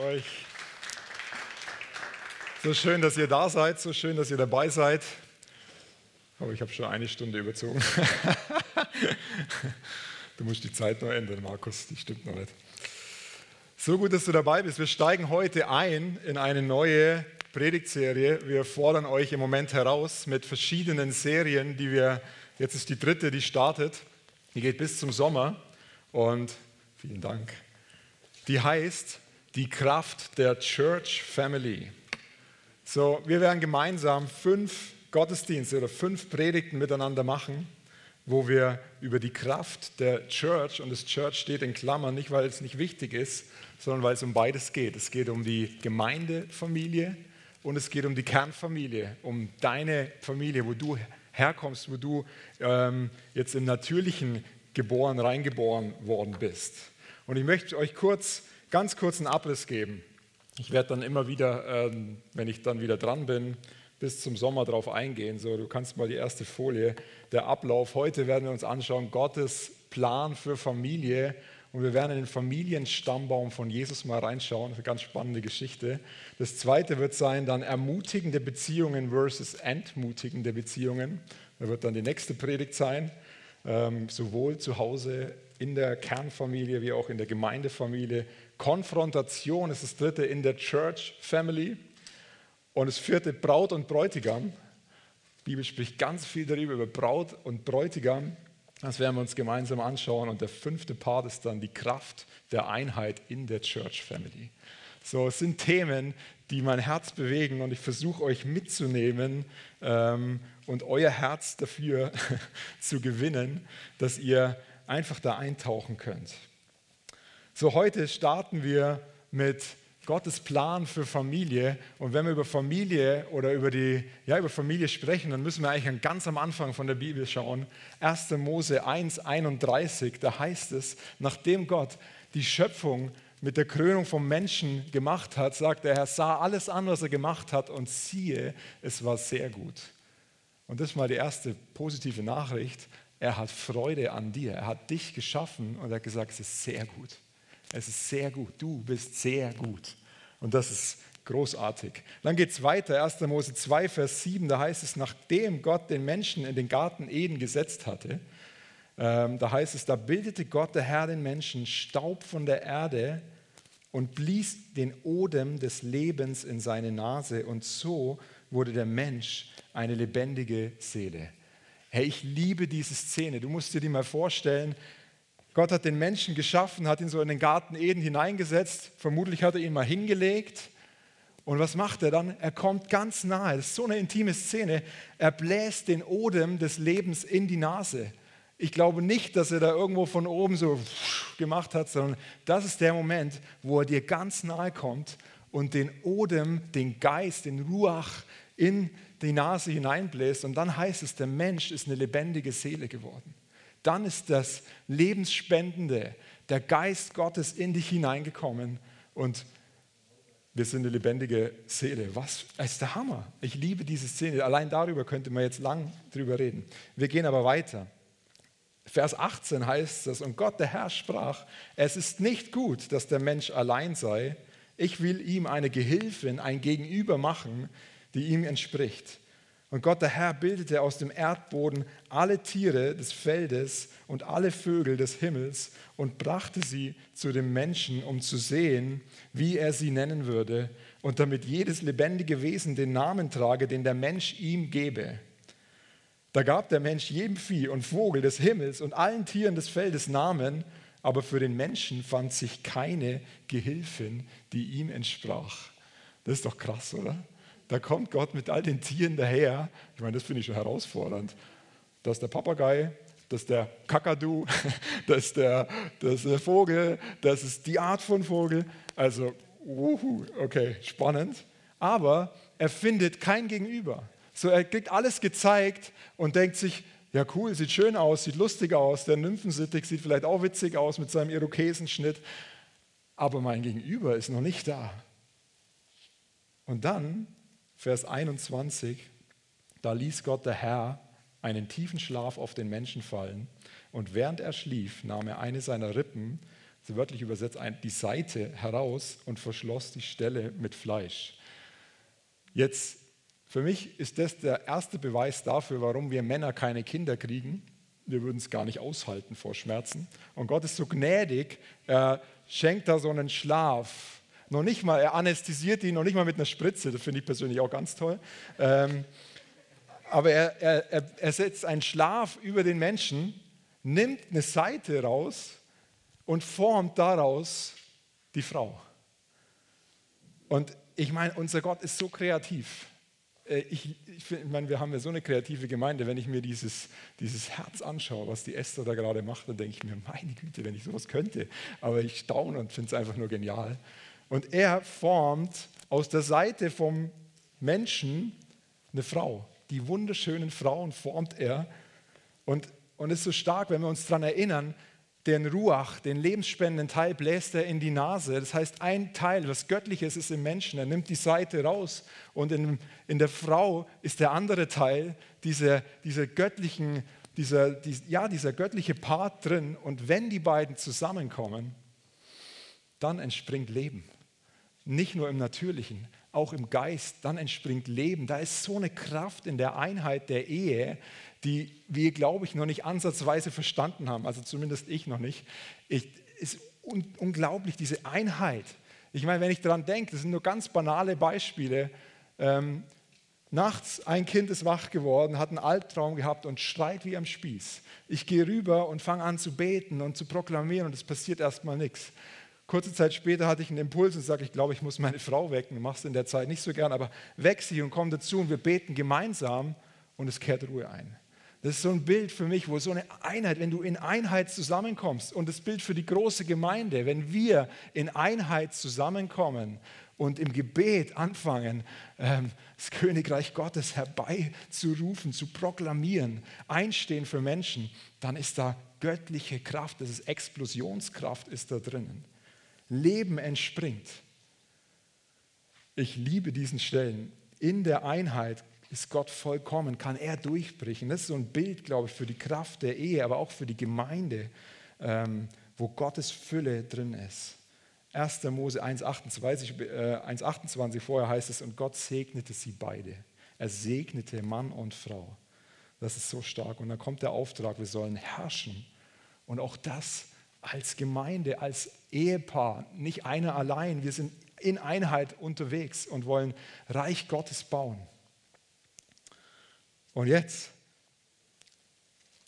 euch. So schön, dass ihr da seid, so schön, dass ihr dabei seid. Aber ich habe schon eine Stunde überzogen. du musst die Zeit noch ändern, Markus, die stimmt noch nicht. So gut, dass du dabei bist. Wir steigen heute ein in eine neue Predigtserie. Wir fordern euch im Moment heraus mit verschiedenen Serien, die wir, jetzt ist die dritte, die startet. Die geht bis zum Sommer und vielen Dank. Die heißt die Kraft der Church Family. So, wir werden gemeinsam fünf Gottesdienste oder fünf Predigten miteinander machen, wo wir über die Kraft der Church, und das Church steht in Klammern, nicht weil es nicht wichtig ist, sondern weil es um beides geht. Es geht um die Gemeindefamilie und es geht um die Kernfamilie, um deine Familie, wo du herkommst, wo du ähm, jetzt im Natürlichen geboren, reingeboren worden bist. Und ich möchte euch kurz, ganz kurz einen Abriss geben. Ich werde dann immer wieder, ähm, wenn ich dann wieder dran bin, bis zum Sommer darauf eingehen. So, du kannst mal die erste Folie, der Ablauf. Heute werden wir uns anschauen, Gottes Plan für Familie. Und wir werden in den Familienstammbaum von Jesus mal reinschauen. Eine ganz spannende Geschichte. Das zweite wird sein, dann ermutigende Beziehungen versus entmutigende Beziehungen. Da wird dann die nächste Predigt sein. Ähm, sowohl zu Hause in der Kernfamilie wie auch in der Gemeindefamilie Konfrontation ist das dritte in der Church Family. Und das vierte Braut und Bräutigam. Die Bibel spricht ganz viel darüber, über Braut und Bräutigam. Das werden wir uns gemeinsam anschauen. Und der fünfte Part ist dann die Kraft der Einheit in der Church Family. So, es sind Themen, die mein Herz bewegen und ich versuche euch mitzunehmen ähm, und euer Herz dafür zu gewinnen, dass ihr einfach da eintauchen könnt. So, heute starten wir mit Gottes Plan für Familie. Und wenn wir über Familie oder über, die, ja, über Familie sprechen, dann müssen wir eigentlich ganz am Anfang von der Bibel schauen. 1. Mose 1, 31, da heißt es, nachdem Gott die Schöpfung mit der Krönung vom Menschen gemacht hat, sagt der Herr, sah alles an, was er gemacht hat und siehe, es war sehr gut. Und das ist mal die erste positive Nachricht. Er hat Freude an dir. Er hat dich geschaffen und er hat gesagt, es ist sehr gut. Es ist sehr gut. Du bist sehr gut. Und das ist großartig. Dann geht es weiter. 1. Mose 2, Vers 7. Da heißt es, nachdem Gott den Menschen in den Garten Eden gesetzt hatte, ähm, da heißt es, da bildete Gott, der Herr, den Menschen Staub von der Erde und blies den Odem des Lebens in seine Nase. Und so wurde der Mensch eine lebendige Seele. Hey, ich liebe diese Szene. Du musst dir die mal vorstellen. Gott hat den Menschen geschaffen, hat ihn so in den Garten Eden hineingesetzt. Vermutlich hat er ihn mal hingelegt. Und was macht er dann? Er kommt ganz nahe. Das ist so eine intime Szene. Er bläst den Odem des Lebens in die Nase. Ich glaube nicht, dass er da irgendwo von oben so gemacht hat, sondern das ist der Moment, wo er dir ganz nahe kommt und den Odem, den Geist, den Ruach in die Nase hineinbläst. Und dann heißt es, der Mensch ist eine lebendige Seele geworden dann ist das Lebensspendende, der Geist Gottes in dich hineingekommen und wir sind eine lebendige Seele. Was ist der Hammer? Ich liebe diese Szene. Allein darüber könnte man jetzt lang drüber reden. Wir gehen aber weiter. Vers 18 heißt es, und Gott, der Herr, sprach, es ist nicht gut, dass der Mensch allein sei. Ich will ihm eine Gehilfin, ein Gegenüber machen, die ihm entspricht. Und Gott der Herr bildete aus dem Erdboden alle Tiere des Feldes und alle Vögel des Himmels und brachte sie zu dem Menschen, um zu sehen, wie er sie nennen würde, und damit jedes lebendige Wesen den Namen trage, den der Mensch ihm gebe. Da gab der Mensch jedem Vieh und Vogel des Himmels und allen Tieren des Feldes Namen, aber für den Menschen fand sich keine Gehilfin, die ihm entsprach. Das ist doch krass, oder? Da kommt Gott mit all den Tieren daher. Ich meine, das finde ich schon herausfordernd. Das ist der Papagei, das ist der Kakadu, das ist der, das ist der Vogel, das ist die Art von Vogel. Also, uhu, okay, spannend. Aber er findet kein Gegenüber. So, er kriegt alles gezeigt und denkt sich, ja cool, sieht schön aus, sieht lustig aus, der Nymphensittig sieht vielleicht auch witzig aus mit seinem Irokesenschnitt, aber mein Gegenüber ist noch nicht da. Und dann Vers 21, da ließ Gott der Herr einen tiefen Schlaf auf den Menschen fallen und während er schlief, nahm er eine seiner Rippen so wörtlich übersetzt, die Seite heraus und verschloss die Stelle mit Fleisch. Jetzt, für mich ist das der erste Beweis dafür, warum wir Männer keine Kinder kriegen. Wir würden es gar nicht aushalten vor Schmerzen. Und Gott ist so gnädig, er schenkt da so einen Schlaf. Noch nicht mal, er anästhesiert ihn, noch nicht mal mit einer Spritze, das finde ich persönlich auch ganz toll. Ähm, aber er, er, er setzt einen Schlaf über den Menschen, nimmt eine Seite raus und formt daraus die Frau. Und ich meine, unser Gott ist so kreativ. Äh, ich, ich, ich meine, wir haben ja so eine kreative Gemeinde. Wenn ich mir dieses, dieses Herz anschaue, was die Esther da gerade macht, dann denke ich mir, meine Güte, wenn ich sowas könnte. Aber ich staune und finde es einfach nur genial. Und er formt aus der Seite vom Menschen eine Frau die wunderschönen Frauen formt er. Und, und ist so stark, wenn wir uns daran erinnern, den Ruach, den lebensspendenden Teil, bläst er in die Nase. Das heißt, ein Teil, was Göttliches ist im Menschen. Er nimmt die Seite raus und in, in der Frau ist der andere Teil, dieser, dieser göttlichen, dieser, die, ja, dieser göttliche Part drin. Und wenn die beiden zusammenkommen, dann entspringt Leben. Nicht nur im Natürlichen, auch im Geist, dann entspringt Leben. Da ist so eine Kraft in der Einheit der Ehe, die wir, glaube ich, noch nicht ansatzweise verstanden haben. Also zumindest ich noch nicht. Es ist un unglaublich, diese Einheit. Ich meine, wenn ich daran denke, das sind nur ganz banale Beispiele. Ähm, nachts ein Kind ist wach geworden, hat einen Albtraum gehabt und schreit wie am Spieß. Ich gehe rüber und fange an zu beten und zu proklamieren und es passiert erstmal nichts. Kurze Zeit später hatte ich einen Impuls und sage, ich glaube, ich muss meine Frau wecken. Machst in der Zeit nicht so gern, aber weck sie und komm dazu und wir beten gemeinsam und es kehrt Ruhe ein. Das ist so ein Bild für mich, wo so eine Einheit, wenn du in Einheit zusammenkommst und das Bild für die große Gemeinde, wenn wir in Einheit zusammenkommen und im Gebet anfangen, ähm, das Königreich Gottes herbeizurufen, zu proklamieren, einstehen für Menschen, dann ist da göttliche Kraft, das ist Explosionskraft, ist da drinnen. Leben entspringt. Ich liebe diesen Stellen. In der Einheit ist Gott vollkommen, kann er durchbrechen. Das ist so ein Bild, glaube ich, für die Kraft der Ehe, aber auch für die Gemeinde, ähm, wo Gottes Fülle drin ist. 1. Mose 1,28 äh, 1, vorher heißt es, und Gott segnete sie beide. Er segnete Mann und Frau. Das ist so stark. Und dann kommt der Auftrag, wir sollen herrschen. Und auch das als Gemeinde, als Ehepaar, nicht einer allein. Wir sind in Einheit unterwegs und wollen Reich Gottes bauen. Und jetzt,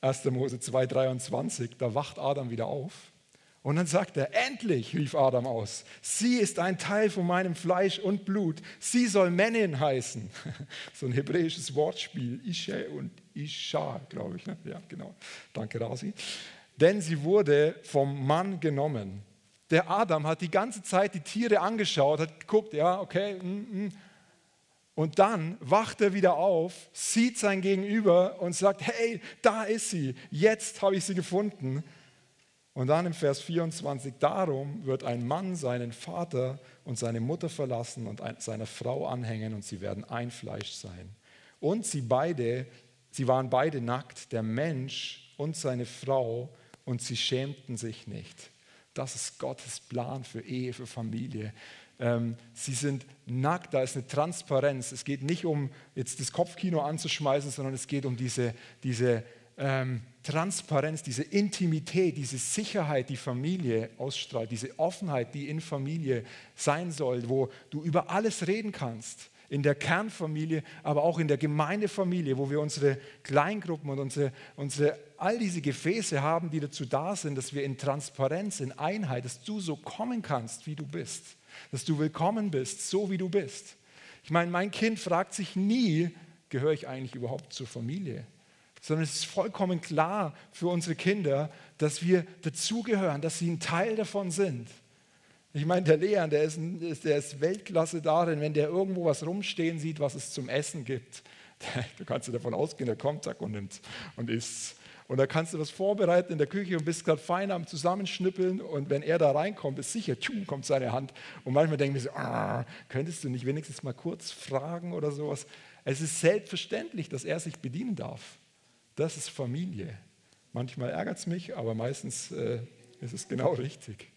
1. Mose 2,23, da wacht Adam wieder auf. Und dann sagt er, endlich, rief Adam aus, sie ist ein Teil von meinem Fleisch und Blut. Sie soll Männin heißen. So ein hebräisches Wortspiel, Ische und Isha, glaube ich. Ne? Ja, genau. Danke, Rasi denn sie wurde vom Mann genommen. Der Adam hat die ganze Zeit die Tiere angeschaut, hat geguckt, ja, okay, mm, mm. und dann wacht er wieder auf, sieht sein Gegenüber und sagt, hey, da ist sie, jetzt habe ich sie gefunden. Und dann im Vers 24, darum wird ein Mann seinen Vater und seine Mutter verlassen und seiner Frau anhängen und sie werden ein Fleisch sein. Und sie beide, sie waren beide nackt, der Mensch und seine Frau, und sie schämten sich nicht. Das ist Gottes Plan für Ehe, für Familie. Ähm, sie sind nackt, da ist eine Transparenz. Es geht nicht um jetzt das Kopfkino anzuschmeißen, sondern es geht um diese, diese ähm, Transparenz, diese Intimität, diese Sicherheit, die Familie ausstrahlt, diese Offenheit, die in Familie sein soll, wo du über alles reden kannst in der Kernfamilie, aber auch in der Gemeindefamilie, wo wir unsere Kleingruppen und unsere, unsere, all diese Gefäße haben, die dazu da sind, dass wir in Transparenz, in Einheit, dass du so kommen kannst, wie du bist, dass du willkommen bist, so wie du bist. Ich meine, mein Kind fragt sich nie, gehöre ich eigentlich überhaupt zur Familie? Sondern es ist vollkommen klar für unsere Kinder, dass wir dazugehören, dass sie ein Teil davon sind. Ich meine, der Leon, der ist, der ist Weltklasse darin, wenn der irgendwo was rumstehen sieht, was es zum Essen gibt. Du kannst dir davon ausgehen, der kommt zack, und nimmt und isst. Und da kannst du was vorbereiten in der Küche und bist gerade fein am Zusammenschnippeln. Und wenn er da reinkommt, ist sicher, tschum, kommt seine Hand. Und manchmal denken wir so, ah, könntest du nicht wenigstens mal kurz fragen oder sowas? Es ist selbstverständlich, dass er sich bedienen darf. Das ist Familie. Manchmal ärgert es mich, aber meistens äh, ist es genau richtig.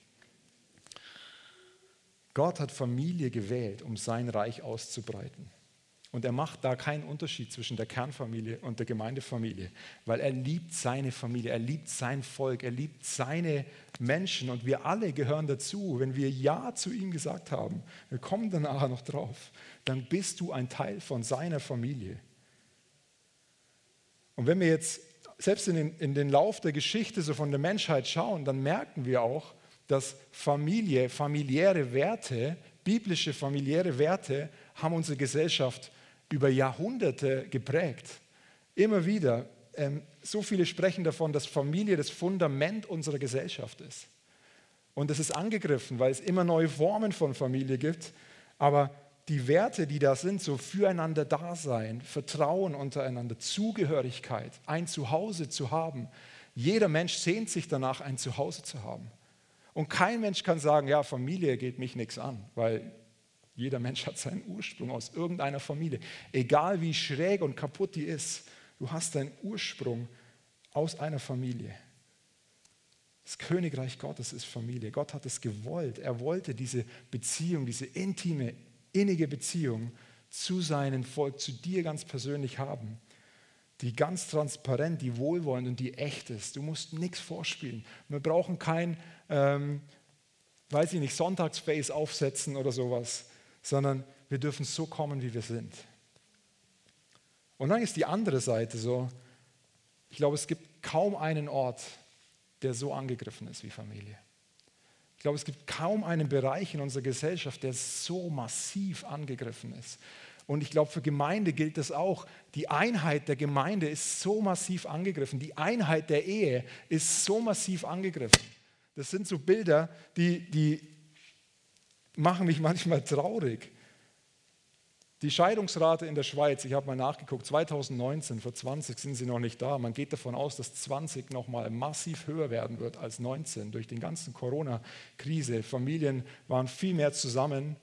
Gott hat Familie gewählt, um sein Reich auszubreiten. Und er macht da keinen Unterschied zwischen der Kernfamilie und der Gemeindefamilie, weil er liebt seine Familie, er liebt sein Volk, er liebt seine Menschen und wir alle gehören dazu. Wenn wir Ja zu ihm gesagt haben, wir kommen dann nachher noch drauf, dann bist du ein Teil von seiner Familie. Und wenn wir jetzt selbst in den, in den Lauf der Geschichte so von der Menschheit schauen, dann merken wir auch, dass Familie, familiäre Werte, biblische familiäre Werte haben unsere Gesellschaft über Jahrhunderte geprägt. Immer wieder. Ähm, so viele sprechen davon, dass Familie das Fundament unserer Gesellschaft ist. Und es ist angegriffen, weil es immer neue Formen von Familie gibt. Aber die Werte, die da sind, so füreinander Dasein, Vertrauen untereinander, Zugehörigkeit, ein Zuhause zu haben. Jeder Mensch sehnt sich danach, ein Zuhause zu haben. Und kein Mensch kann sagen, ja, Familie geht mich nichts an, weil jeder Mensch hat seinen Ursprung aus irgendeiner Familie. Egal wie schräg und kaputt die ist, du hast deinen Ursprung aus einer Familie. Das Königreich Gottes ist Familie. Gott hat es gewollt. Er wollte diese Beziehung, diese intime, innige Beziehung zu seinem Volk, zu dir ganz persönlich haben. Die ganz transparent, die wohlwollend und die echt ist. Du musst nichts vorspielen. Wir brauchen kein, ähm, weiß ich nicht, Sonntagsface aufsetzen oder sowas sondern wir dürfen so kommen, wie wir sind. Und dann ist die andere Seite so, ich glaube, es gibt kaum einen Ort, der so angegriffen ist wie Familie. Ich glaube, es gibt kaum einen Bereich in unserer Gesellschaft, der so massiv angegriffen ist. Und ich glaube, für Gemeinde gilt das auch. Die Einheit der Gemeinde ist so massiv angegriffen. Die Einheit der Ehe ist so massiv angegriffen. Das sind so Bilder, die, die machen mich manchmal traurig. Die Scheidungsrate in der Schweiz, ich habe mal nachgeguckt, 2019, vor 20 sind sie noch nicht da. Man geht davon aus, dass 20 nochmal massiv höher werden wird als 19 durch die ganze Corona-Krise. Familien waren viel mehr zusammen.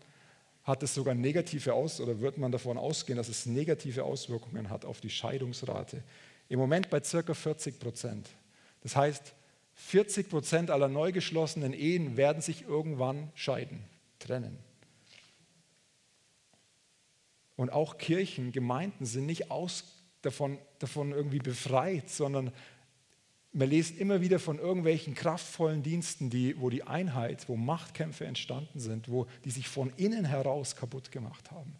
Hat es sogar negative Aus oder wird man davon ausgehen, dass es negative Auswirkungen hat auf die Scheidungsrate? Im Moment bei circa 40 Prozent. Das heißt, 40 Prozent aller neu geschlossenen Ehen werden sich irgendwann scheiden trennen. Und auch Kirchen, Gemeinden sind nicht aus, davon, davon irgendwie befreit, sondern man liest immer wieder von irgendwelchen kraftvollen Diensten, die, wo die Einheit, wo Machtkämpfe entstanden sind, wo die sich von innen heraus kaputt gemacht haben.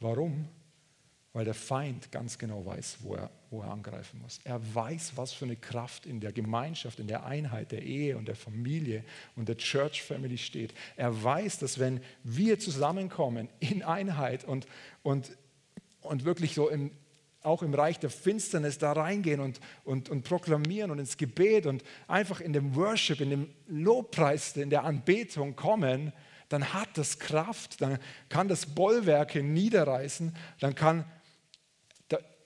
Warum? weil der Feind ganz genau weiß, wo er, wo er angreifen muss. Er weiß, was für eine Kraft in der Gemeinschaft, in der Einheit der Ehe und der Familie und der Church Family steht. Er weiß, dass wenn wir zusammenkommen in Einheit und, und, und wirklich so im, auch im Reich der Finsternis da reingehen und, und, und proklamieren und ins Gebet und einfach in dem Worship, in dem Lobpreis, in der Anbetung kommen, dann hat das Kraft, dann kann das Bollwerke niederreißen, dann kann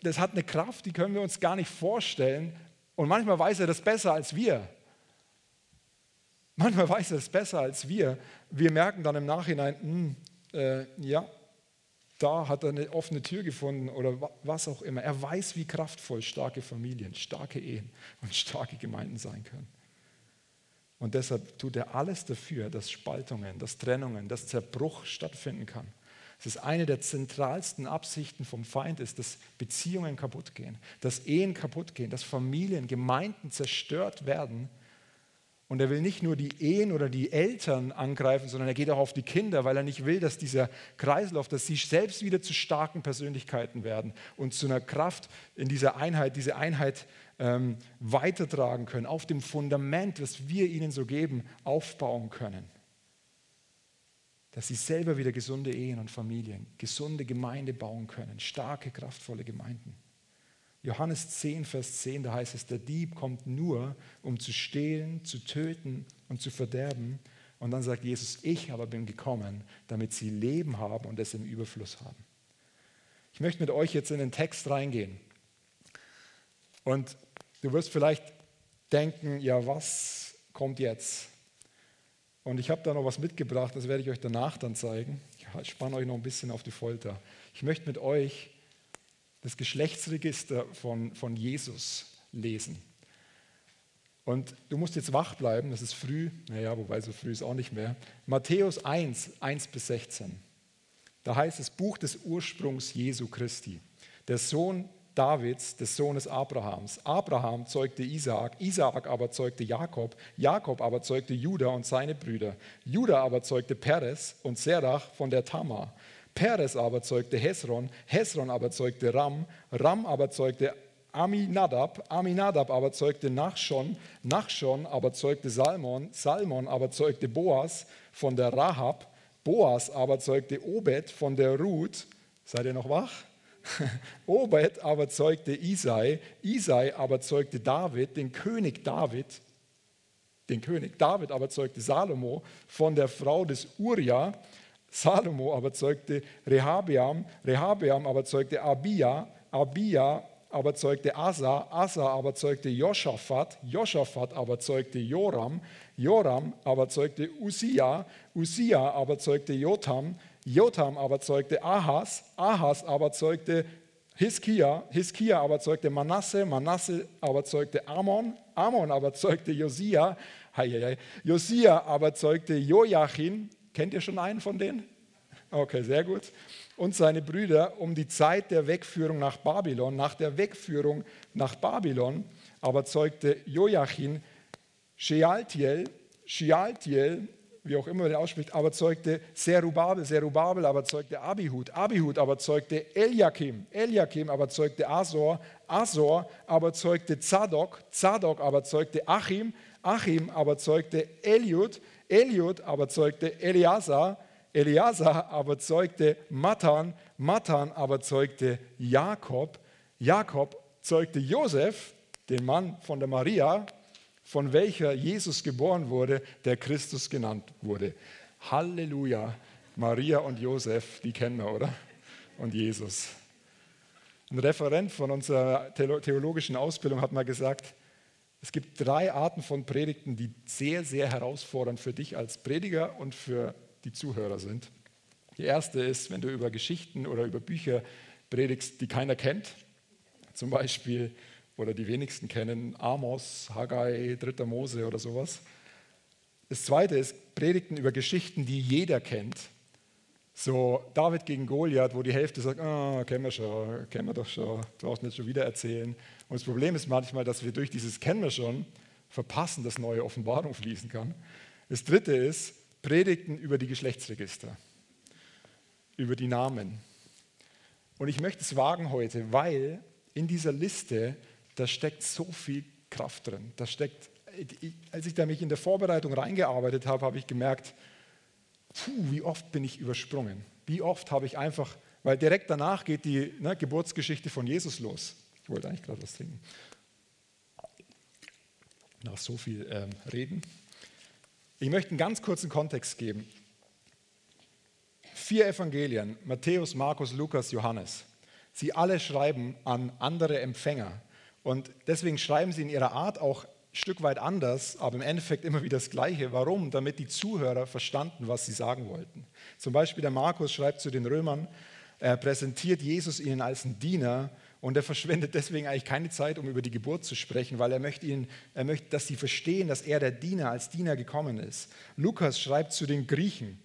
das hat eine Kraft, die können wir uns gar nicht vorstellen. Und manchmal weiß er das besser als wir. Manchmal weiß er das besser als wir. Wir merken dann im Nachhinein, mh, hm, äh, ja, da hat er eine offene Tür gefunden oder was auch immer. Er weiß, wie kraftvoll starke Familien, starke Ehen und starke Gemeinden sein können. Und deshalb tut er alles dafür, dass Spaltungen, dass Trennungen, dass Zerbruch stattfinden kann. Es ist eine der zentralsten Absichten vom Feind, ist, dass Beziehungen kaputt gehen, dass Ehen kaputt gehen, dass Familien, Gemeinden zerstört werden. Und er will nicht nur die Ehen oder die Eltern angreifen, sondern er geht auch auf die Kinder, weil er nicht will, dass dieser Kreislauf, dass sie selbst wieder zu starken Persönlichkeiten werden und zu einer Kraft in dieser Einheit, diese Einheit ähm, weitertragen können, auf dem Fundament, das wir ihnen so geben, aufbauen können dass sie selber wieder gesunde Ehen und Familien, gesunde Gemeinde bauen können, starke, kraftvolle Gemeinden. Johannes 10, Vers 10, da heißt es, der Dieb kommt nur, um zu stehlen, zu töten und zu verderben. Und dann sagt Jesus, ich aber bin gekommen, damit sie Leben haben und es im Überfluss haben. Ich möchte mit euch jetzt in den Text reingehen. Und du wirst vielleicht denken, ja, was kommt jetzt? Und ich habe da noch was mitgebracht, das werde ich euch danach dann zeigen. Ich spanne euch noch ein bisschen auf die Folter. Ich möchte mit euch das Geschlechtsregister von, von Jesus lesen. Und du musst jetzt wach bleiben, das ist früh, naja, wobei so früh ist auch nicht mehr. Matthäus 1, 1 bis 16. Da heißt es Buch des Ursprungs Jesu Christi. Der Sohn Davids, des Sohnes Abrahams. Abraham zeugte Isaak, Isaak aber zeugte Jakob, Jakob aber zeugte Judah und seine Brüder. Judah aber zeugte Peres und Serach von der Tamar. Peres aber zeugte Hesron, Hesron aber zeugte Ram, Ram aber zeugte Aminadab, Aminadab aber zeugte Nachschon, Nachschon aber zeugte Salmon, Salmon aber zeugte Boas von der Rahab, Boas aber zeugte Obed von der Ruth. Seid ihr noch wach? Obed aber zeugte Isai, Isai aber zeugte David, den König David, den König David aber zeugte Salomo von der Frau des Uria, Salomo aber zeugte Rehabeam, Rehabeam aber zeugte Abia, Abia aber zeugte Asa, Asa aber zeugte Joschafat, Joschafat aber zeugte Joram, Joram aber zeugte Usia, Usia aber zeugte Jotam, Jotam aber zeugte Ahas, Ahas aber zeugte Hiskia, Hiskia aber zeugte Manasse, Manasse aber zeugte Amon, Amon aber zeugte Josia, Josia aber zeugte Joachim. Kennt ihr schon einen von denen? Okay, sehr gut. Und seine Brüder um die Zeit der Wegführung nach Babylon. Nach der Wegführung nach Babylon aber zeugte Joachim Shealtiel, Shealtiel wie auch immer den ausspricht, aber zeugte Serubabel, Serubabel aber zeugte Abihud, Abihud aber zeugte Eliakim, Eliakim aber zeugte Asor, Asor aber zeugte Zadok, Zadok aber zeugte Achim, Achim aber zeugte Eliud, Eliud aber zeugte Eliasa, Eliasa aber zeugte Matan, Matan aber zeugte Jakob, Jakob zeugte Josef, den Mann von der Maria, von welcher Jesus geboren wurde, der Christus genannt wurde. Halleluja. Maria und Josef, die kennen wir, oder? Und Jesus. Ein Referent von unserer theologischen Ausbildung hat mal gesagt, es gibt drei Arten von Predigten, die sehr, sehr herausfordernd für dich als Prediger und für die Zuhörer sind. Die erste ist, wenn du über Geschichten oder über Bücher predigst, die keiner kennt. Zum Beispiel oder die wenigsten kennen, Amos, Haggai, 3. Mose oder sowas. Das zweite ist Predigten über Geschichten, die jeder kennt. So David gegen Goliath, wo die Hälfte sagt, oh, kennen wir schon, kennen wir doch schon, brauchst nicht schon wieder erzählen. Und das Problem ist manchmal, dass wir durch dieses kennen wir schon verpassen, dass neue Offenbarung fließen kann. Das dritte ist Predigten über die Geschlechtsregister, über die Namen. Und ich möchte es wagen heute, weil in dieser Liste da steckt so viel Kraft drin. Da steckt, als ich da mich in der Vorbereitung reingearbeitet habe, habe ich gemerkt, puh, wie oft bin ich übersprungen. Wie oft habe ich einfach, weil direkt danach geht die ne, Geburtsgeschichte von Jesus los. Ich wollte eigentlich gerade was trinken. Nach so viel ähm, Reden. Ich möchte einen ganz kurzen Kontext geben. Vier Evangelien, Matthäus, Markus, Lukas, Johannes. Sie alle schreiben an andere Empfänger. Und deswegen schreiben sie in ihrer Art auch ein Stück weit anders, aber im Endeffekt immer wieder das Gleiche. Warum? Damit die Zuhörer verstanden, was sie sagen wollten. Zum Beispiel der Markus schreibt zu den Römern, er präsentiert Jesus ihnen als einen Diener und er verschwendet deswegen eigentlich keine Zeit, um über die Geburt zu sprechen, weil er möchte, ihnen, er möchte, dass sie verstehen, dass er der Diener als Diener gekommen ist. Lukas schreibt zu den Griechen,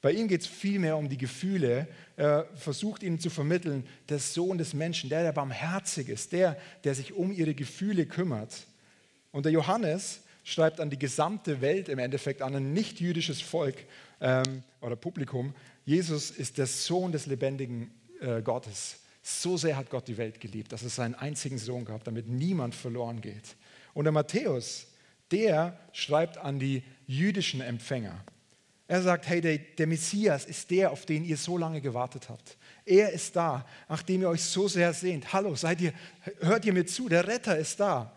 bei ihm geht es vielmehr um die Gefühle. Er versucht ihnen zu vermitteln, der Sohn des Menschen, der, der barmherzig ist, der, der sich um ihre Gefühle kümmert. Und der Johannes schreibt an die gesamte Welt im Endeffekt, an ein nicht-jüdisches Volk ähm, oder Publikum, Jesus ist der Sohn des lebendigen äh, Gottes. So sehr hat Gott die Welt geliebt, dass es seinen einzigen Sohn gab, damit niemand verloren geht. Und der Matthäus, der schreibt an die jüdischen Empfänger. Er sagt, hey, der, der, Messias ist der, auf den ihr so lange gewartet habt. Er ist da, nachdem ihr euch so sehr sehnt. Hallo, seid ihr, hört ihr mir zu, der Retter ist da.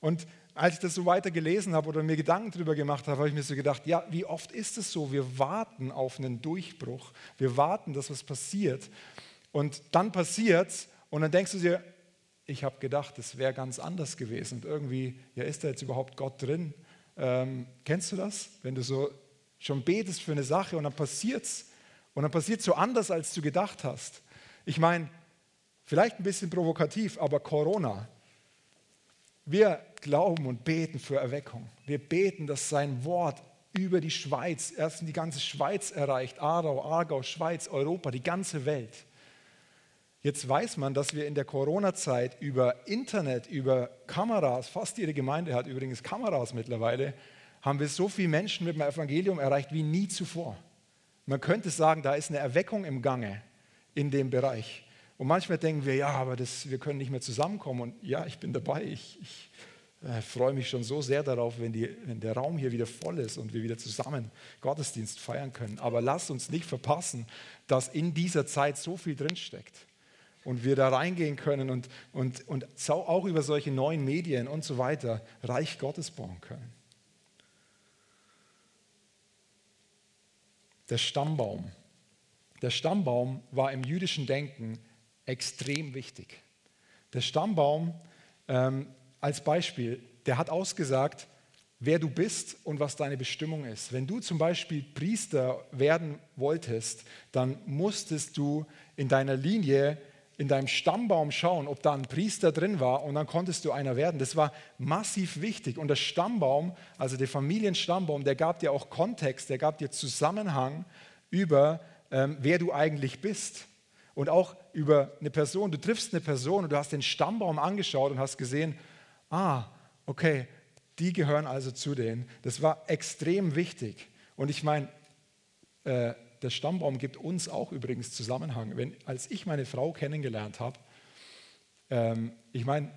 Und als ich das so weiter gelesen habe oder mir Gedanken darüber gemacht habe, habe ich mir so gedacht, ja, wie oft ist es so? Wir warten auf einen Durchbruch. Wir warten, dass was passiert. Und dann passiert es und dann denkst du dir, ich habe gedacht, es wäre ganz anders gewesen. Und irgendwie, ja, ist da jetzt überhaupt Gott drin? Ähm, kennst du das? Wenn du so schon betest für eine Sache und dann passiert es. Und dann passiert es so anders, als du gedacht hast. Ich meine, vielleicht ein bisschen provokativ, aber Corona. wir glauben und beten für Erweckung. Wir beten, dass sein Wort über die Schweiz, erst in die ganze Schweiz erreicht, Aarau, Aargau, Schweiz, Europa, die ganze Welt. Jetzt weiß man, dass wir in der Corona-Zeit über Internet, über Kameras, fast jede Gemeinde hat übrigens Kameras mittlerweile, haben wir so viele Menschen mit dem Evangelium erreicht wie nie zuvor. Man könnte sagen, da ist eine Erweckung im Gange in dem Bereich. Und manchmal denken wir, ja, aber das, wir können nicht mehr zusammenkommen. Und ja, ich bin dabei. Ich, ich äh, freue mich schon so sehr darauf, wenn, die, wenn der Raum hier wieder voll ist und wir wieder zusammen Gottesdienst feiern können. Aber lasst uns nicht verpassen, dass in dieser Zeit so viel drinsteckt und wir da reingehen können und, und, und auch über solche neuen Medien und so weiter Reich Gottes bauen können. Der Stammbaum. Der Stammbaum war im jüdischen Denken extrem wichtig. Der Stammbaum ähm, als Beispiel, der hat ausgesagt, wer du bist und was deine Bestimmung ist. Wenn du zum Beispiel Priester werden wolltest, dann musstest du in deiner Linie in deinem Stammbaum schauen, ob da ein Priester drin war und dann konntest du einer werden. Das war massiv wichtig. Und der Stammbaum, also der Familienstammbaum, der gab dir auch Kontext, der gab dir Zusammenhang über, ähm, wer du eigentlich bist. Und auch über eine Person. Du triffst eine Person und du hast den Stammbaum angeschaut und hast gesehen, ah, okay, die gehören also zu denen. Das war extrem wichtig. Und ich meine, äh, der Stammbaum gibt uns auch übrigens Zusammenhang. Wenn, als ich meine Frau kennengelernt habe, ähm, ich meine,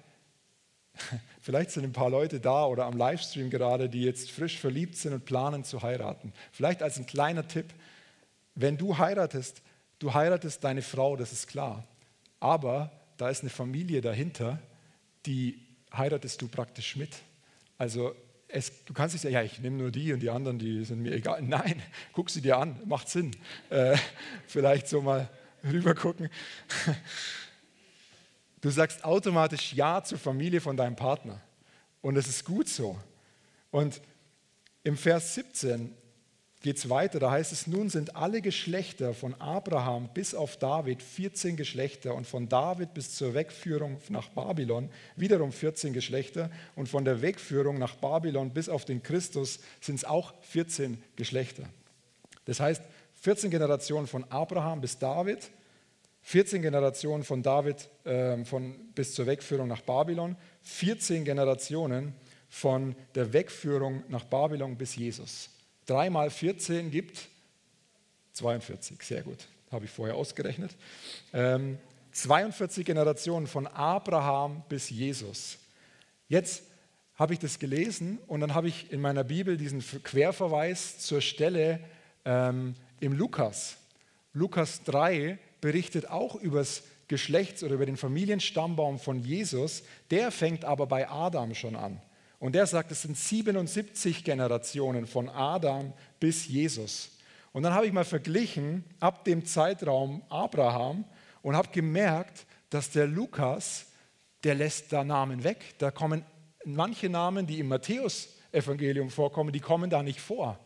vielleicht sind ein paar Leute da oder am Livestream gerade, die jetzt frisch verliebt sind und planen zu heiraten. Vielleicht als ein kleiner Tipp, wenn du heiratest, du heiratest deine Frau, das ist klar. Aber da ist eine Familie dahinter, die heiratest du praktisch mit. Also es, du kannst nicht sagen, ja, ich nehme nur die und die anderen, die sind mir egal. Nein, guck sie dir an, macht Sinn. Äh, vielleicht so mal rüber gucken. Du sagst automatisch Ja zur Familie von deinem Partner. Und es ist gut so. Und im Vers 17 geht es weiter, da heißt es, nun sind alle Geschlechter von Abraham bis auf David 14 Geschlechter und von David bis zur Wegführung nach Babylon wiederum 14 Geschlechter und von der Wegführung nach Babylon bis auf den Christus sind es auch 14 Geschlechter. Das heißt, 14 Generationen von Abraham bis David, 14 Generationen von David äh, von, bis zur Wegführung nach Babylon, 14 Generationen von der Wegführung nach Babylon bis Jesus. 3 mal 14 gibt 42, sehr gut, habe ich vorher ausgerechnet. Ähm, 42 Generationen von Abraham bis Jesus. Jetzt habe ich das gelesen und dann habe ich in meiner Bibel diesen Querverweis zur Stelle ähm, im Lukas. Lukas 3 berichtet auch über das Geschlechts- oder über den Familienstammbaum von Jesus. Der fängt aber bei Adam schon an. Und der sagt, es sind 77 Generationen von Adam bis Jesus. Und dann habe ich mal verglichen ab dem Zeitraum Abraham und habe gemerkt, dass der Lukas, der lässt da Namen weg. Da kommen manche Namen, die im Matthäus-Evangelium vorkommen, die kommen da nicht vor.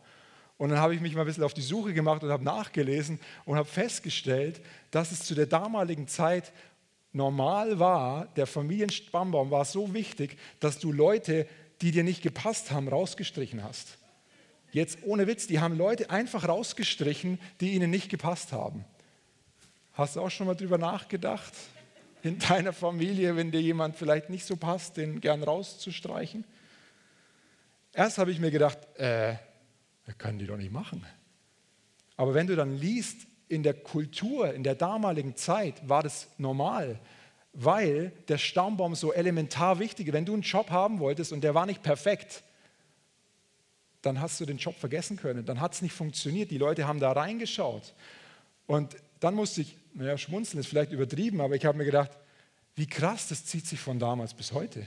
Und dann habe ich mich mal ein bisschen auf die Suche gemacht und habe nachgelesen und habe festgestellt, dass es zu der damaligen Zeit normal war, der Familienstammbaum war so wichtig, dass du Leute die dir nicht gepasst haben, rausgestrichen hast. Jetzt ohne Witz, die haben Leute einfach rausgestrichen, die ihnen nicht gepasst haben. Hast du auch schon mal drüber nachgedacht, in deiner Familie, wenn dir jemand vielleicht nicht so passt, den gern rauszustreichen? Erst habe ich mir gedacht, äh, das können die doch nicht machen. Aber wenn du dann liest, in der Kultur, in der damaligen Zeit war das normal, weil der Stammbaum so elementar wichtig ist. Wenn du einen Job haben wolltest und der war nicht perfekt, dann hast du den Job vergessen können. Dann hat es nicht funktioniert. Die Leute haben da reingeschaut. Und dann musste ich, naja, schmunzeln ist vielleicht übertrieben, aber ich habe mir gedacht, wie krass, das zieht sich von damals bis heute.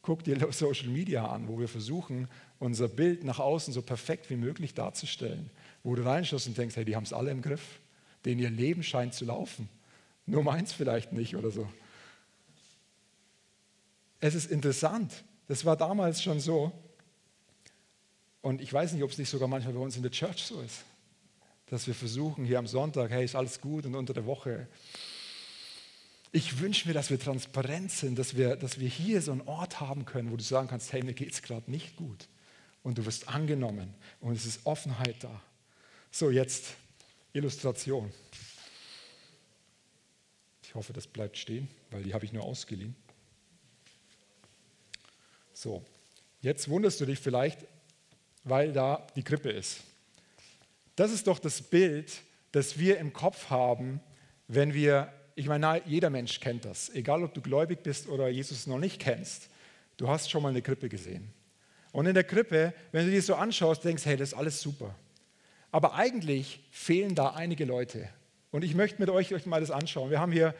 Guck dir Social Media an, wo wir versuchen, unser Bild nach außen so perfekt wie möglich darzustellen. Wo du reinschaust und denkst, hey, die haben es alle im Griff. Denen ihr Leben scheint zu laufen. Nur meins vielleicht nicht oder so. Es ist interessant. Das war damals schon so. Und ich weiß nicht, ob es nicht sogar manchmal bei uns in der Church so ist. Dass wir versuchen, hier am Sonntag, hey, ist alles gut und unter der Woche Ich wünsche mir, dass wir transparent sind, dass wir, dass wir hier so einen Ort haben können, wo du sagen kannst, hey, mir geht es gerade nicht gut. Und du wirst angenommen und es ist Offenheit da. So, jetzt Illustration. Ich hoffe, das bleibt stehen, weil die habe ich nur ausgeliehen. So, jetzt wunderst du dich vielleicht, weil da die Krippe ist. Das ist doch das Bild, das wir im Kopf haben, wenn wir, ich meine, jeder Mensch kennt das, egal ob du gläubig bist oder Jesus noch nicht kennst, du hast schon mal eine Krippe gesehen. Und in der Krippe, wenn du dir so anschaust, denkst, hey, das ist alles super. Aber eigentlich fehlen da einige Leute. Und ich möchte mit euch, euch mal das anschauen. Wir haben hier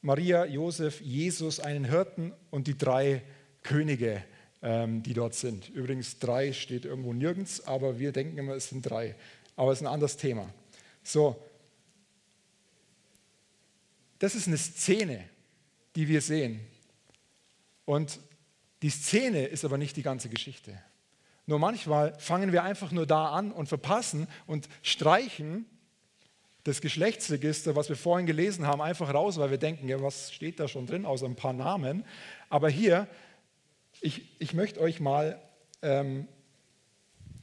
Maria, Josef, Jesus, einen Hirten und die drei Könige, ähm, die dort sind. Übrigens, drei steht irgendwo nirgends, aber wir denken immer, es sind drei. Aber es ist ein anderes Thema. So, das ist eine Szene, die wir sehen. Und die Szene ist aber nicht die ganze Geschichte. Nur manchmal fangen wir einfach nur da an und verpassen und streichen das Geschlechtsregister, was wir vorhin gelesen haben, einfach raus, weil wir denken, ja, was steht da schon drin, außer ein paar Namen. Aber hier, ich, ich möchte euch mal, ähm,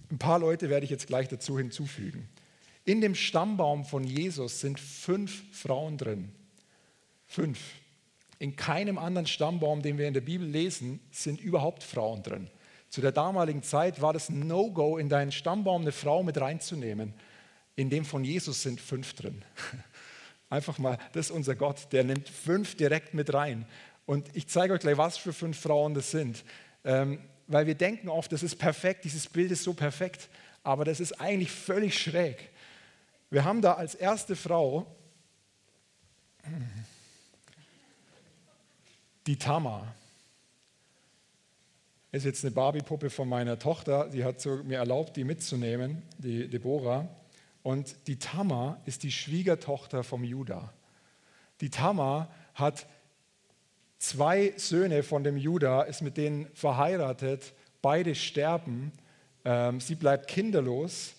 ein paar Leute werde ich jetzt gleich dazu hinzufügen. In dem Stammbaum von Jesus sind fünf Frauen drin. Fünf. In keinem anderen Stammbaum, den wir in der Bibel lesen, sind überhaupt Frauen drin. Zu der damaligen Zeit war das No-Go, in deinen Stammbaum eine Frau mit reinzunehmen. In dem von Jesus sind fünf drin. Einfach mal, das ist unser Gott, der nimmt fünf direkt mit rein. Und ich zeige euch gleich, was für fünf Frauen das sind. Ähm, weil wir denken oft, das ist perfekt, dieses Bild ist so perfekt, aber das ist eigentlich völlig schräg. Wir haben da als erste Frau die Tamar. Ist jetzt eine Barbie-Puppe von meiner Tochter, sie hat so mir erlaubt, die mitzunehmen, die Deborah. Und die Tamar ist die Schwiegertochter vom Judah. Die Tamar hat zwei Söhne von dem Judah, ist mit denen verheiratet, beide sterben, ähm, sie bleibt kinderlos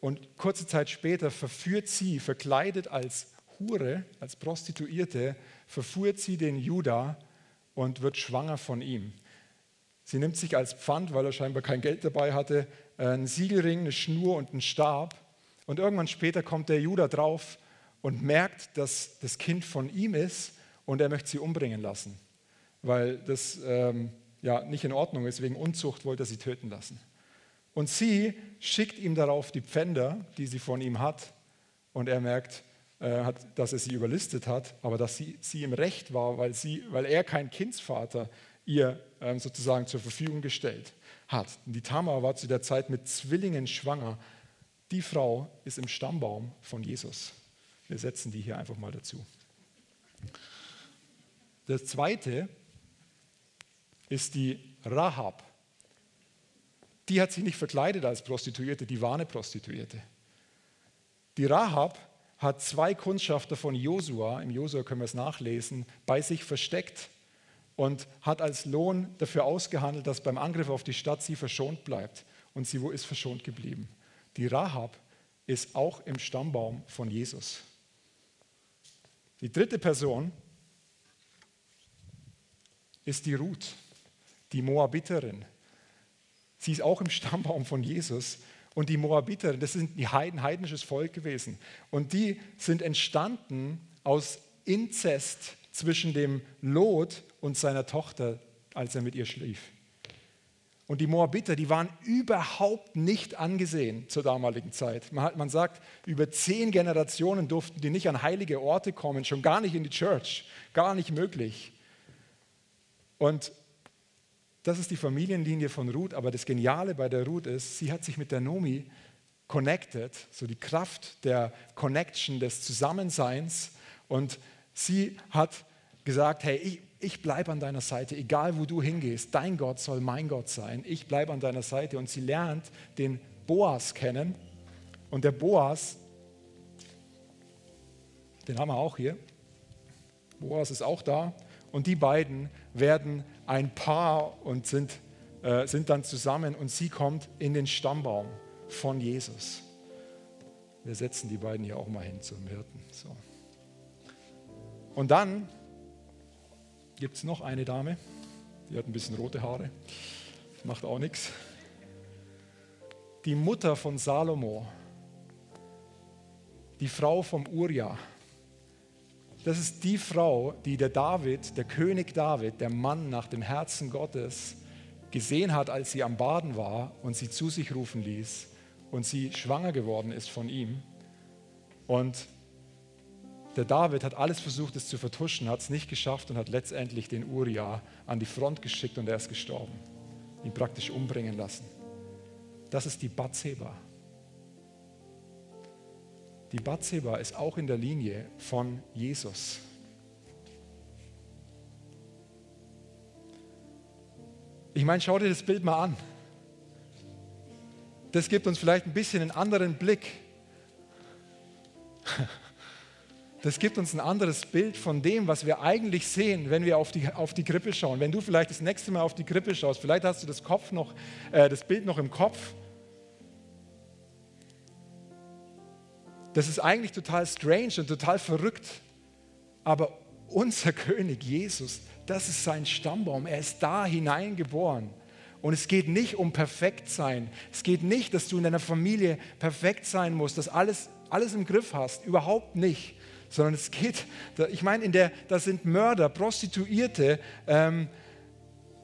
und kurze Zeit später verführt sie, verkleidet als Hure, als Prostituierte, verführt sie den Judah und wird schwanger von ihm. Sie nimmt sich als Pfand, weil er scheinbar kein Geld dabei hatte, einen Siegelring, eine Schnur und einen Stab und irgendwann später kommt der Judah drauf und merkt, dass das Kind von ihm ist und er möchte sie umbringen lassen, weil das ähm, ja nicht in Ordnung ist. Wegen Unzucht wollte er sie töten lassen. Und sie schickt ihm darauf die Pfänder, die sie von ihm hat, und er merkt, äh, dass er sie überlistet hat, aber dass sie, sie im Recht war, weil, sie, weil er kein Kindsvater ihr ähm, sozusagen zur Verfügung gestellt hat. Die Tamar war zu der Zeit mit Zwillingen schwanger die Frau ist im Stammbaum von Jesus. Wir setzen die hier einfach mal dazu. Das zweite ist die Rahab. Die hat sich nicht verkleidet als Prostituierte, die war eine Prostituierte. Die Rahab hat zwei Kundschafter von Josua, im Josua können wir es nachlesen, bei sich versteckt und hat als Lohn dafür ausgehandelt, dass beim Angriff auf die Stadt sie verschont bleibt. Und sie ist verschont geblieben. Die Rahab ist auch im Stammbaum von Jesus. Die dritte Person ist die Ruth, die Moabiterin. Sie ist auch im Stammbaum von Jesus. Und die Moabiter, das sind die Heiden, heidnisches Volk gewesen. Und die sind entstanden aus Inzest zwischen dem Lot und seiner Tochter, als er mit ihr schlief. Und die Moabiter, die waren überhaupt nicht angesehen zur damaligen Zeit. Man, hat, man sagt, über zehn Generationen durften die nicht an heilige Orte kommen, schon gar nicht in die Church, gar nicht möglich. Und das ist die Familienlinie von Ruth, aber das Geniale bei der Ruth ist, sie hat sich mit der Nomi connected, so die Kraft der Connection, des Zusammenseins. Und sie hat gesagt, hey, ich, ich bleibe an deiner Seite, egal wo du hingehst. Dein Gott soll mein Gott sein. Ich bleibe an deiner Seite. Und sie lernt den Boas kennen. Und der Boas, den haben wir auch hier. Boas ist auch da. Und die beiden werden ein Paar und sind, äh, sind dann zusammen. Und sie kommt in den Stammbaum von Jesus. Wir setzen die beiden hier auch mal hin zum Hirten. So. Und dann gibt es noch eine Dame, die hat ein bisschen rote Haare, macht auch nichts. Die Mutter von Salomo, die Frau vom Uria. Das ist die Frau, die der David, der König David, der Mann nach dem Herzen Gottes, gesehen hat, als sie am Baden war und sie zu sich rufen ließ und sie schwanger geworden ist von ihm. Und der David hat alles versucht, es zu vertuschen, hat es nicht geschafft und hat letztendlich den Uriah an die Front geschickt und er ist gestorben. Ihn praktisch umbringen lassen. Das ist die Bathseba. Die Bathseba ist auch in der Linie von Jesus. Ich meine, schau dir das Bild mal an. Das gibt uns vielleicht ein bisschen einen anderen Blick das gibt uns ein anderes Bild von dem, was wir eigentlich sehen, wenn wir auf die, auf die Krippe schauen. Wenn du vielleicht das nächste Mal auf die Krippe schaust, vielleicht hast du das, Kopf noch, äh, das Bild noch im Kopf. Das ist eigentlich total strange und total verrückt. Aber unser König Jesus, das ist sein Stammbaum. Er ist da hineingeboren. Und es geht nicht um perfekt sein. Es geht nicht, dass du in deiner Familie perfekt sein musst, dass alles, alles im Griff hast. Überhaupt nicht sondern es geht, ich meine, in der, das sind Mörder, Prostituierte, ähm,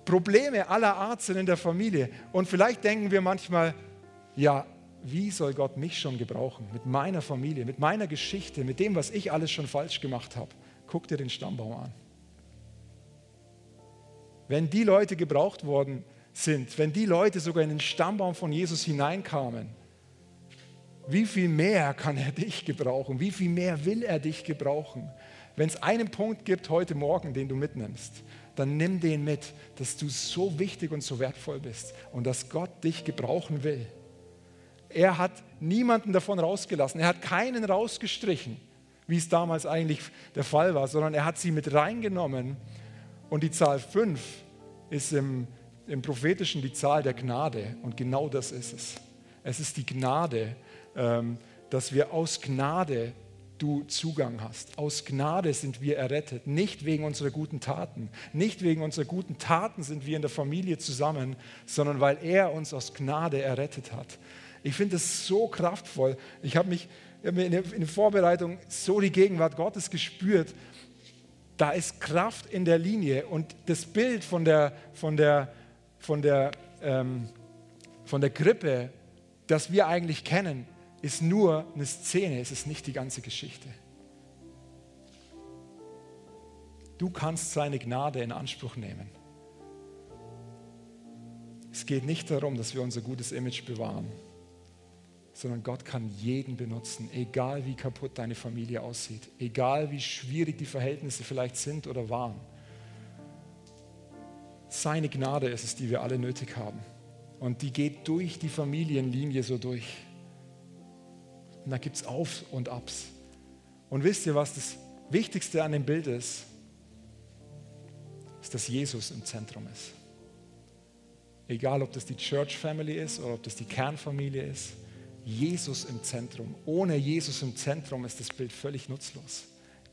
Probleme aller Art sind in der Familie. Und vielleicht denken wir manchmal, ja, wie soll Gott mich schon gebrauchen? Mit meiner Familie, mit meiner Geschichte, mit dem, was ich alles schon falsch gemacht habe. Guck dir den Stammbaum an. Wenn die Leute gebraucht worden sind, wenn die Leute sogar in den Stammbaum von Jesus hineinkamen, wie viel mehr kann er dich gebrauchen? Wie viel mehr will er dich gebrauchen? Wenn es einen Punkt gibt heute Morgen, den du mitnimmst, dann nimm den mit, dass du so wichtig und so wertvoll bist und dass Gott dich gebrauchen will. Er hat niemanden davon rausgelassen. Er hat keinen rausgestrichen, wie es damals eigentlich der Fall war, sondern er hat sie mit reingenommen. Und die Zahl 5 ist im, im prophetischen die Zahl der Gnade. Und genau das ist es. Es ist die Gnade, ähm, dass wir aus Gnade du Zugang hast. Aus Gnade sind wir errettet, nicht wegen unserer guten Taten. Nicht wegen unserer guten Taten sind wir in der Familie zusammen, sondern weil er uns aus Gnade errettet hat. Ich finde es so kraftvoll. Ich habe mich in der Vorbereitung so die Gegenwart Gottes gespürt. Da ist Kraft in der Linie und das Bild von der, von der, von der, ähm, von der Grippe, das wir eigentlich kennen, ist nur eine Szene, es ist nicht die ganze Geschichte. Du kannst seine Gnade in Anspruch nehmen. Es geht nicht darum, dass wir unser gutes Image bewahren, sondern Gott kann jeden benutzen, egal wie kaputt deine Familie aussieht, egal wie schwierig die Verhältnisse vielleicht sind oder waren. Seine Gnade ist es, die wir alle nötig haben. Und die geht durch die Familienlinie so durch. Und da gibt es Auf und Abs. Und wisst ihr, was das Wichtigste an dem Bild ist? Ist, dass Jesus im Zentrum ist. Egal, ob das die Church Family ist oder ob das die Kernfamilie ist. Jesus im Zentrum. Ohne Jesus im Zentrum ist das Bild völlig nutzlos.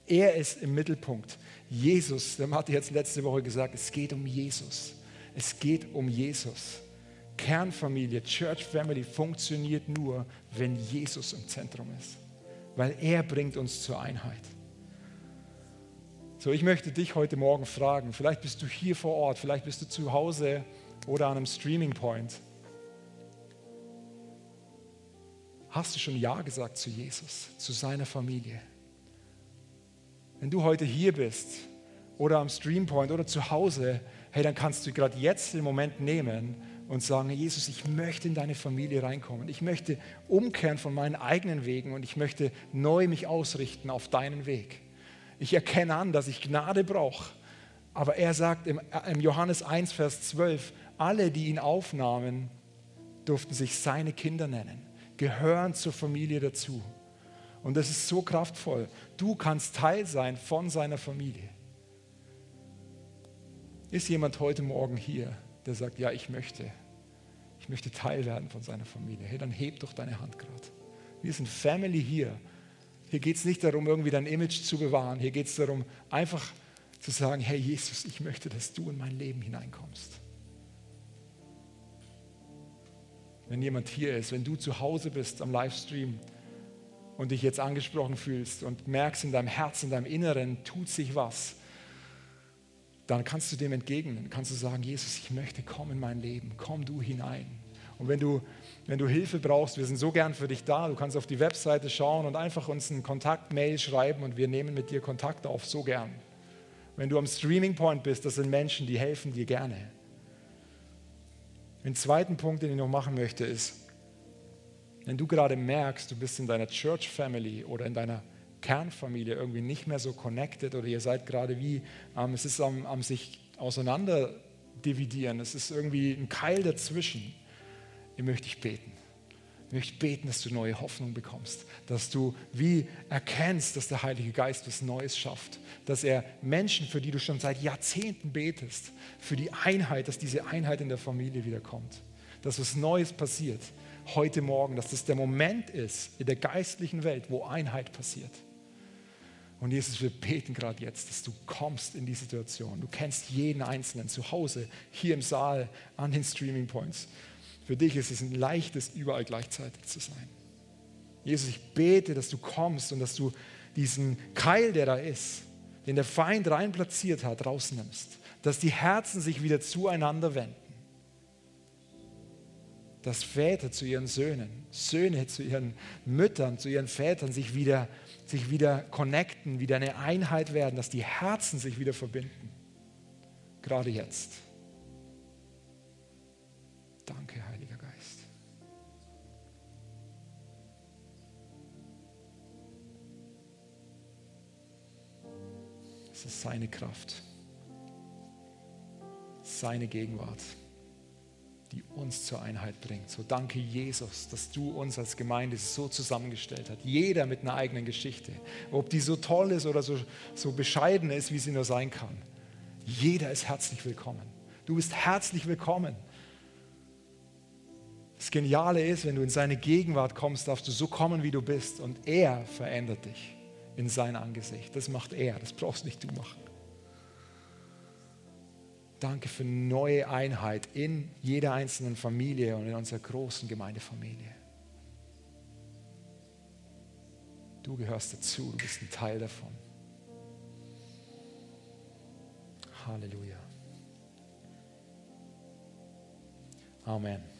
Er ist im Mittelpunkt. Jesus, der hat jetzt letzte Woche gesagt, es geht um Jesus. Es geht um Jesus. Kernfamilie, Church Family funktioniert nur, wenn Jesus im Zentrum ist, weil er bringt uns zur Einheit. So, ich möchte dich heute Morgen fragen, vielleicht bist du hier vor Ort, vielleicht bist du zu Hause oder an einem Streaming Point. Hast du schon Ja gesagt zu Jesus, zu seiner Familie? Wenn du heute hier bist oder am Streampoint oder zu Hause, hey, dann kannst du gerade jetzt den Moment nehmen und sagen, Jesus, ich möchte in deine Familie reinkommen. Ich möchte umkehren von meinen eigenen Wegen und ich möchte neu mich ausrichten auf deinen Weg. Ich erkenne an, dass ich Gnade brauche. Aber er sagt im, im Johannes 1, Vers 12, alle, die ihn aufnahmen, durften sich seine Kinder nennen, gehören zur Familie dazu. Und das ist so kraftvoll. Du kannst Teil sein von seiner Familie. Ist jemand heute Morgen hier, der sagt, ja, ich möchte, ich möchte Teil werden von seiner Familie, hey, dann heb doch deine Hand gerade. Wir sind Family hier. Hier geht es nicht darum, irgendwie dein Image zu bewahren. Hier geht es darum, einfach Zu sagen, hey Jesus, ich möchte, dass du in mein Leben hineinkommst. Wenn jemand hier ist, wenn du zu Hause bist am Livestream und dich jetzt angesprochen fühlst und merkst in deinem Herzen, in deinem Inneren, tut sich was, dann kannst du dem entgegnen. Kannst du sagen, Jesus, ich möchte, komm in mein Leben, komm du hinein. Und wenn du, wenn du Hilfe brauchst, wir sind so gern für dich da. Du kannst auf die Webseite schauen und einfach uns einen Kontakt-Mail schreiben und wir nehmen mit dir Kontakt auf, so gern. Wenn du am Streaming Point bist, das sind Menschen, die helfen dir gerne. Den zweiten Punkt, den ich noch machen möchte, ist, wenn du gerade merkst, du bist in deiner Church Family oder in deiner Kernfamilie irgendwie nicht mehr so connected oder ihr seid gerade wie, ähm, es ist am, am sich auseinander dividieren, es ist irgendwie ein Keil dazwischen, ich möchte ich beten. Ich möchte beten, dass du neue Hoffnung bekommst, dass du wie erkennst, dass der Heilige Geist was Neues schafft, dass er Menschen, für die du schon seit Jahrzehnten betest, für die Einheit, dass diese Einheit in der Familie wiederkommt, dass was Neues passiert heute Morgen, dass das der Moment ist in der geistlichen Welt, wo Einheit passiert. Und Jesus, wir beten gerade jetzt, dass du kommst in die Situation. Du kennst jeden Einzelnen zu Hause, hier im Saal, an den Streaming Points. Für dich ist es ein leichtes, überall gleichzeitig zu sein. Jesus, ich bete, dass du kommst und dass du diesen Keil, der da ist, den der Feind rein platziert hat, rausnimmst. Dass die Herzen sich wieder zueinander wenden. Dass Väter zu ihren Söhnen, Söhne zu ihren Müttern, zu ihren Vätern sich wieder sich wieder connecten, wieder eine Einheit werden, dass die Herzen sich wieder verbinden. Gerade jetzt. Danke, Heiliger Geist. Es ist seine Kraft, seine Gegenwart die uns zur Einheit bringt. So danke Jesus, dass du uns als Gemeinde so zusammengestellt hast. Jeder mit einer eigenen Geschichte. Ob die so toll ist oder so, so bescheiden ist, wie sie nur sein kann. Jeder ist herzlich willkommen. Du bist herzlich willkommen. Das Geniale ist, wenn du in seine Gegenwart kommst, darfst du so kommen, wie du bist. Und er verändert dich in sein Angesicht. Das macht er, das brauchst nicht du machen. Danke für neue Einheit in jeder einzelnen Familie und in unserer großen Gemeindefamilie. Du gehörst dazu, du bist ein Teil davon. Halleluja. Amen.